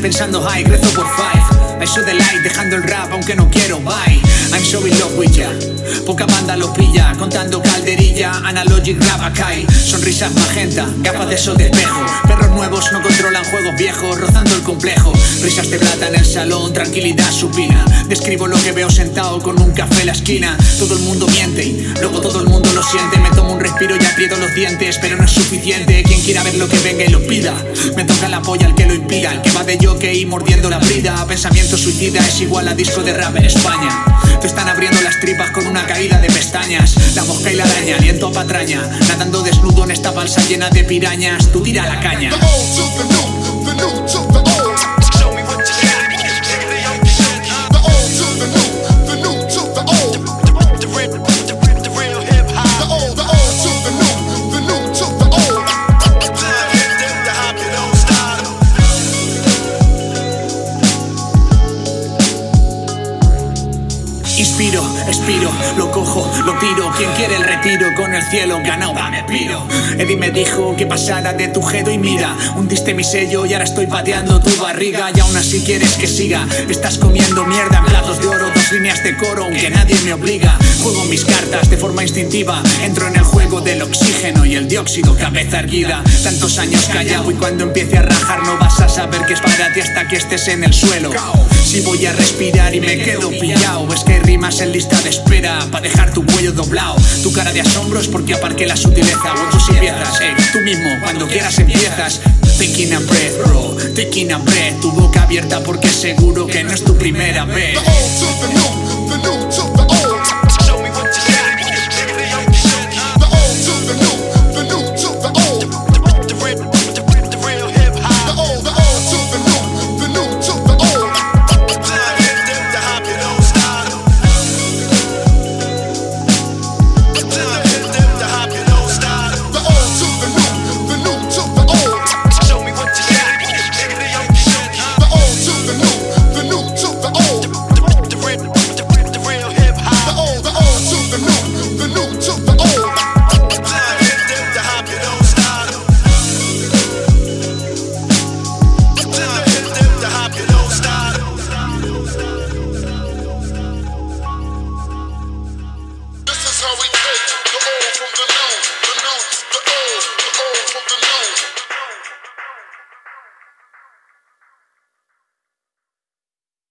pensando high, crezo por five. I saw the light, dejando el rap aunque no quiero, bye. I'm so in love with ya. Poca banda lo pilla, contando calderilla, analogic rap Kai Sonrisas magenta, gafas de sol de espejo. Perros nuevos no controlan juegos viejos, rozando el complejo. Risas de plata en el salón, tranquilidad supina. Describo lo que veo sentado con un café en la esquina. Todo el mundo miente y luego todo el mundo lo siente. Me tomo un respiro y aprieto los dientes, pero no es suficiente. Quien quiera ver lo que venga y lo pida. Me toca la polla el que lo impida, el que va de jockey mordiendo la brida. Pensamiento suicida es igual a disco de rap en España. Te están abriendo las tripas con una caída de pestañas. La mosca y la araña, aliento a patraña. Nadando desnudo en esta balsa llena de pirañas. Tú tira la caña. Inspiro, expiro, lo cojo, lo tiro. Quien quiere el retiro con el cielo ganado, me piro. Eddie me dijo que pasara de tu jedo y mira, hundiste mi sello y ahora estoy pateando tu barriga. Y aún así quieres que siga. Estás comiendo mierda platos de oro, dos líneas de coro, aunque nadie me obliga. Juego mis cartas de forma instintiva. Entro en el juego del oxígeno y el dióxido, cabeza erguida. Tantos años callado y cuando empiece a rajar no vas a saber que es para ti hasta que estés en el suelo. Si voy a respirar y me quedo pillado, es que hay rimas en lista de espera para dejar tu cuello doblado. Tu cara de asombro es porque aparqué la sutileza. O tú si empiezas, eh, tú mismo, cuando quieras empiezas. Taking a breath, bro, taking a breath. Tu boca abierta porque seguro que no es tu primera vez.